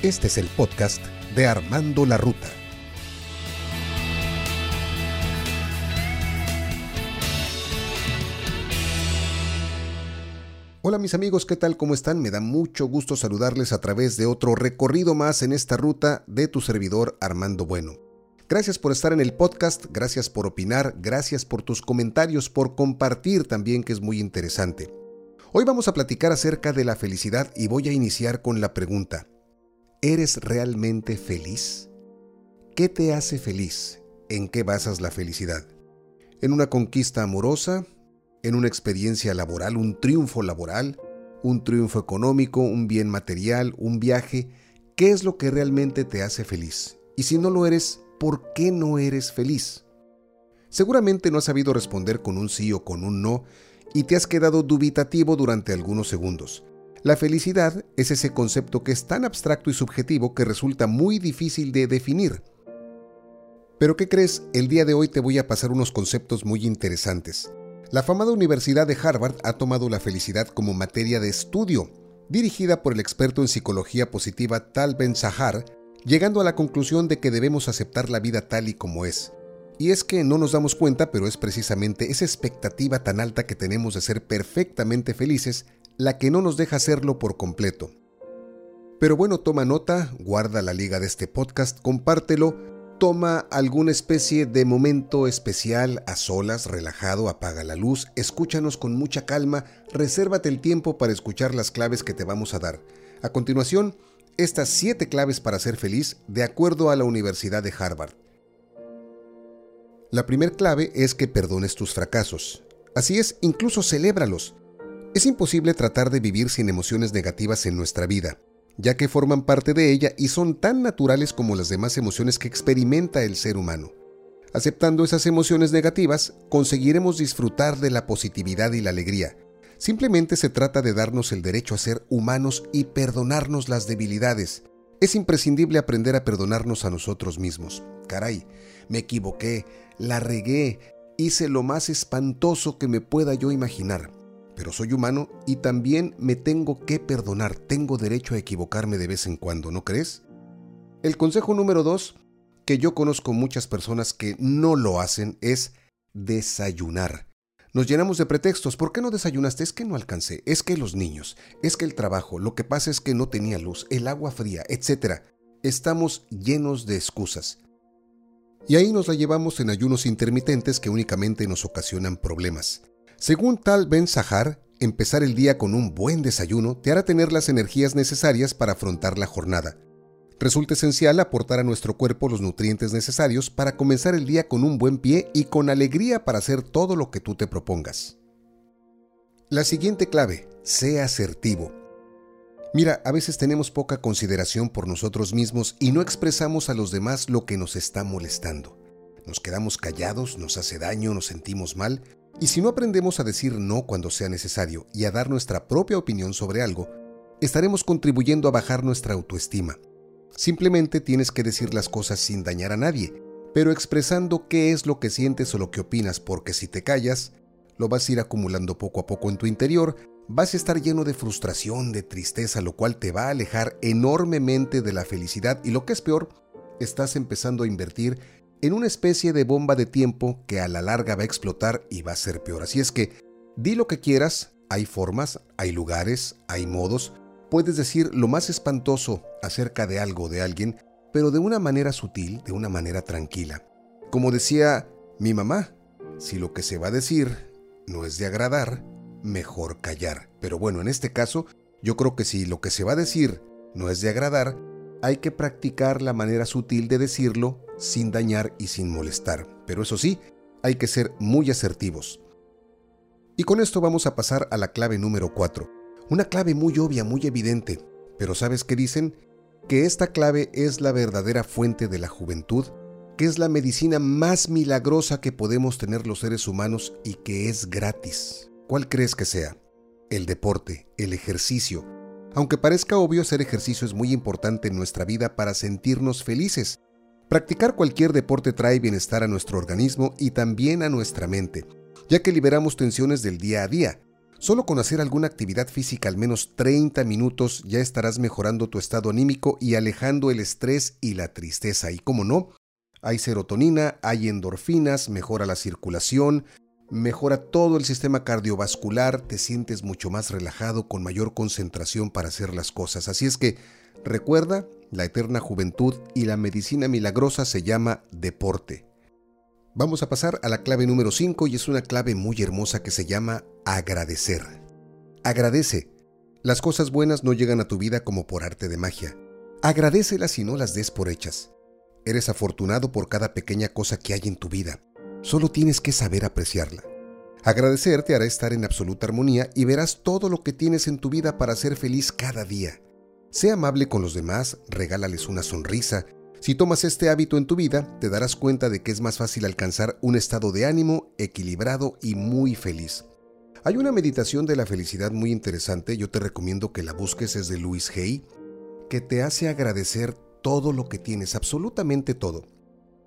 Este es el podcast de Armando la Ruta. Hola mis amigos, ¿qué tal? ¿Cómo están? Me da mucho gusto saludarles a través de otro recorrido más en esta ruta de tu servidor Armando Bueno. Gracias por estar en el podcast, gracias por opinar, gracias por tus comentarios, por compartir también que es muy interesante. Hoy vamos a platicar acerca de la felicidad y voy a iniciar con la pregunta, ¿Eres realmente feliz? ¿Qué te hace feliz? ¿En qué basas la felicidad? ¿En una conquista amorosa? ¿En una experiencia laboral? ¿Un triunfo laboral? ¿Un triunfo económico? ¿Un bien material? ¿Un viaje? ¿Qué es lo que realmente te hace feliz? Y si no lo eres, ¿por qué no eres feliz? Seguramente no has sabido responder con un sí o con un no y te has quedado dubitativo durante algunos segundos. La felicidad es ese concepto que es tan abstracto y subjetivo que resulta muy difícil de definir. Pero ¿qué crees? El día de hoy te voy a pasar unos conceptos muy interesantes. La famada Universidad de Harvard ha tomado la felicidad como materia de estudio, dirigida por el experto en psicología positiva Tal Ben Sahar, llegando a la conclusión de que debemos aceptar la vida tal y como es. Y es que no nos damos cuenta, pero es precisamente esa expectativa tan alta que tenemos de ser perfectamente felices la que no nos deja hacerlo por completo. Pero bueno, toma nota, guarda la liga de este podcast, compártelo, toma alguna especie de momento especial a solas, relajado, apaga la luz, escúchanos con mucha calma, resérvate el tiempo para escuchar las claves que te vamos a dar. A continuación, estas siete claves para ser feliz de acuerdo a la Universidad de Harvard. La primera clave es que perdones tus fracasos. Así es, incluso celébralos. Es imposible tratar de vivir sin emociones negativas en nuestra vida, ya que forman parte de ella y son tan naturales como las demás emociones que experimenta el ser humano. Aceptando esas emociones negativas, conseguiremos disfrutar de la positividad y la alegría. Simplemente se trata de darnos el derecho a ser humanos y perdonarnos las debilidades. Es imprescindible aprender a perdonarnos a nosotros mismos. Caray, me equivoqué, la regué, hice lo más espantoso que me pueda yo imaginar pero soy humano y también me tengo que perdonar, tengo derecho a equivocarme de vez en cuando, ¿no crees? El consejo número dos, que yo conozco muchas personas que no lo hacen, es desayunar. Nos llenamos de pretextos. ¿Por qué no desayunaste? Es que no alcancé, es que los niños, es que el trabajo, lo que pasa es que no tenía luz, el agua fría, etc. Estamos llenos de excusas. Y ahí nos la llevamos en ayunos intermitentes que únicamente nos ocasionan problemas. Según tal Ben Sahar, empezar el día con un buen desayuno te hará tener las energías necesarias para afrontar la jornada. Resulta esencial aportar a nuestro cuerpo los nutrientes necesarios para comenzar el día con un buen pie y con alegría para hacer todo lo que tú te propongas. La siguiente clave, sea asertivo. Mira, a veces tenemos poca consideración por nosotros mismos y no expresamos a los demás lo que nos está molestando. Nos quedamos callados, nos hace daño, nos sentimos mal y si no aprendemos a decir no cuando sea necesario y a dar nuestra propia opinión sobre algo, estaremos contribuyendo a bajar nuestra autoestima. Simplemente tienes que decir las cosas sin dañar a nadie, pero expresando qué es lo que sientes o lo que opinas, porque si te callas, lo vas a ir acumulando poco a poco en tu interior, vas a estar lleno de frustración, de tristeza, lo cual te va a alejar enormemente de la felicidad y lo que es peor, estás empezando a invertir en una especie de bomba de tiempo que a la larga va a explotar y va a ser peor. Así es que di lo que quieras, hay formas, hay lugares, hay modos, puedes decir lo más espantoso acerca de algo de alguien, pero de una manera sutil, de una manera tranquila. Como decía mi mamá, si lo que se va a decir no es de agradar, mejor callar. Pero bueno, en este caso, yo creo que si lo que se va a decir no es de agradar, hay que practicar la manera sutil de decirlo sin dañar y sin molestar. Pero eso sí, hay que ser muy asertivos. Y con esto vamos a pasar a la clave número 4. Una clave muy obvia, muy evidente. Pero ¿sabes qué dicen? Que esta clave es la verdadera fuente de la juventud, que es la medicina más milagrosa que podemos tener los seres humanos y que es gratis. ¿Cuál crees que sea? El deporte, el ejercicio. Aunque parezca obvio, hacer ejercicio es muy importante en nuestra vida para sentirnos felices, Practicar cualquier deporte trae bienestar a nuestro organismo y también a nuestra mente, ya que liberamos tensiones del día a día. Solo con hacer alguna actividad física al menos 30 minutos ya estarás mejorando tu estado anímico y alejando el estrés y la tristeza. Y como no, hay serotonina, hay endorfinas, mejora la circulación, mejora todo el sistema cardiovascular, te sientes mucho más relajado, con mayor concentración para hacer las cosas. Así es que recuerda, la eterna juventud y la medicina milagrosa se llama deporte. Vamos a pasar a la clave número 5 y es una clave muy hermosa que se llama agradecer. Agradece. Las cosas buenas no llegan a tu vida como por arte de magia. Agradecelas y no las des por hechas. Eres afortunado por cada pequeña cosa que hay en tu vida. Solo tienes que saber apreciarla. Agradecer te hará estar en absoluta armonía y verás todo lo que tienes en tu vida para ser feliz cada día. Sé amable con los demás, regálales una sonrisa, si tomas este hábito en tu vida, te darás cuenta de que es más fácil alcanzar un estado de ánimo equilibrado y muy feliz. Hay una meditación de la felicidad muy interesante, yo te recomiendo que la busques, es de Louis Hay, que te hace agradecer todo lo que tienes, absolutamente todo.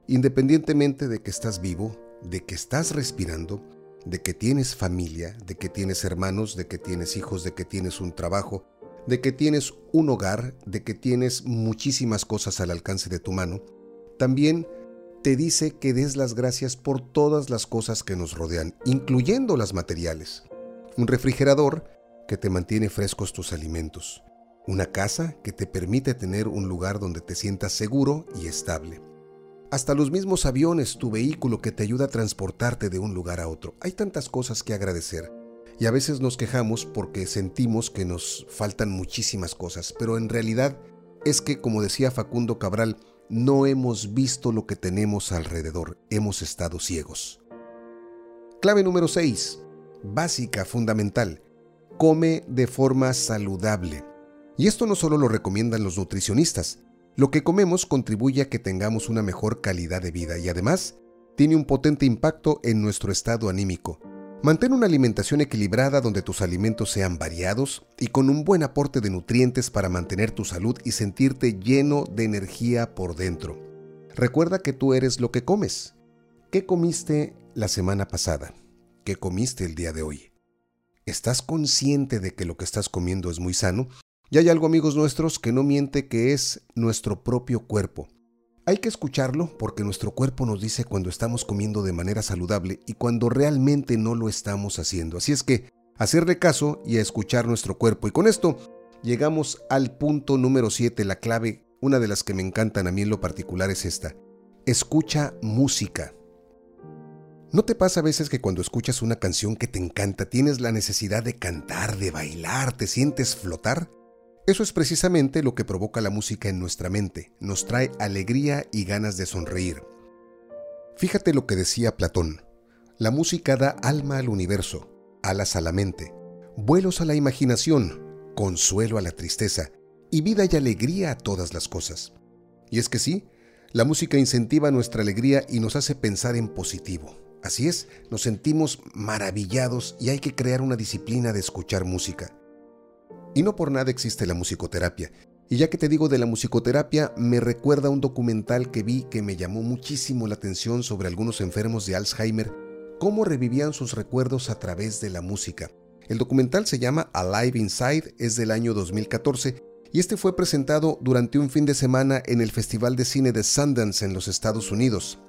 Independientemente de que estás vivo, de que estás respirando, de que tienes familia, de que tienes hermanos, de que tienes hijos, de que tienes un trabajo, de que tienes un hogar, de que tienes muchísimas cosas al alcance de tu mano, también te dice que des las gracias por todas las cosas que nos rodean, incluyendo las materiales. Un refrigerador que te mantiene frescos tus alimentos. Una casa que te permite tener un lugar donde te sientas seguro y estable. Hasta los mismos aviones, tu vehículo que te ayuda a transportarte de un lugar a otro. Hay tantas cosas que agradecer y a veces nos quejamos porque sentimos que nos faltan muchísimas cosas, pero en realidad es que, como decía Facundo Cabral, no hemos visto lo que tenemos alrededor, hemos estado ciegos. Clave número 6. Básica, fundamental. Come de forma saludable. Y esto no solo lo recomiendan los nutricionistas. Lo que comemos contribuye a que tengamos una mejor calidad de vida y además tiene un potente impacto en nuestro estado anímico. Mantén una alimentación equilibrada donde tus alimentos sean variados y con un buen aporte de nutrientes para mantener tu salud y sentirte lleno de energía por dentro. Recuerda que tú eres lo que comes. ¿Qué comiste la semana pasada? ¿Qué comiste el día de hoy? ¿Estás consciente de que lo que estás comiendo es muy sano? Y hay algo, amigos nuestros, que no miente que es nuestro propio cuerpo. Hay que escucharlo porque nuestro cuerpo nos dice cuando estamos comiendo de manera saludable y cuando realmente no lo estamos haciendo. Así es que hacerle caso y a escuchar nuestro cuerpo. Y con esto llegamos al punto número 7, la clave, una de las que me encantan a mí en lo particular es esta. Escucha música. ¿No te pasa a veces que cuando escuchas una canción que te encanta tienes la necesidad de cantar, de bailar, te sientes flotar? Eso es precisamente lo que provoca la música en nuestra mente, nos trae alegría y ganas de sonreír. Fíjate lo que decía Platón, la música da alma al universo, alas a la mente, vuelos a la imaginación, consuelo a la tristeza y vida y alegría a todas las cosas. Y es que sí, la música incentiva nuestra alegría y nos hace pensar en positivo. Así es, nos sentimos maravillados y hay que crear una disciplina de escuchar música. Y no por nada existe la musicoterapia. Y ya que te digo de la musicoterapia, me recuerda un documental que vi que me llamó muchísimo la atención sobre algunos enfermos de Alzheimer, cómo revivían sus recuerdos a través de la música. El documental se llama Alive Inside, es del año 2014 y este fue presentado durante un fin de semana en el Festival de Cine de Sundance en los Estados Unidos.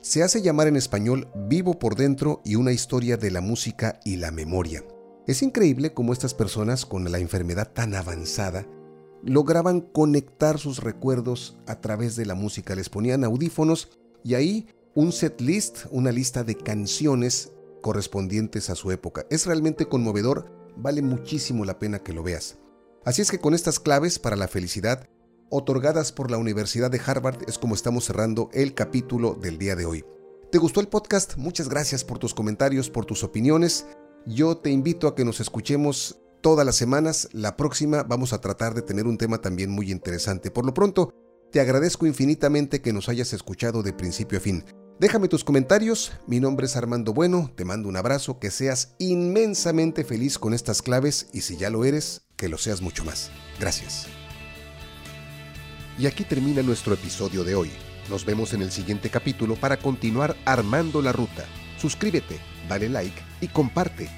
Se hace llamar en español Vivo por dentro y una historia de la música y la memoria. Es increíble cómo estas personas con la enfermedad tan avanzada lograban conectar sus recuerdos a través de la música. Les ponían audífonos y ahí un set list, una lista de canciones correspondientes a su época. Es realmente conmovedor, vale muchísimo la pena que lo veas. Así es que con estas claves para la felicidad, otorgadas por la Universidad de Harvard, es como estamos cerrando el capítulo del día de hoy. ¿Te gustó el podcast? Muchas gracias por tus comentarios, por tus opiniones. Yo te invito a que nos escuchemos todas las semanas. La próxima vamos a tratar de tener un tema también muy interesante. Por lo pronto, te agradezco infinitamente que nos hayas escuchado de principio a fin. Déjame tus comentarios, mi nombre es Armando Bueno, te mando un abrazo, que seas inmensamente feliz con estas claves y si ya lo eres, que lo seas mucho más. Gracias. Y aquí termina nuestro episodio de hoy. Nos vemos en el siguiente capítulo para continuar armando la ruta. Suscríbete, dale like y comparte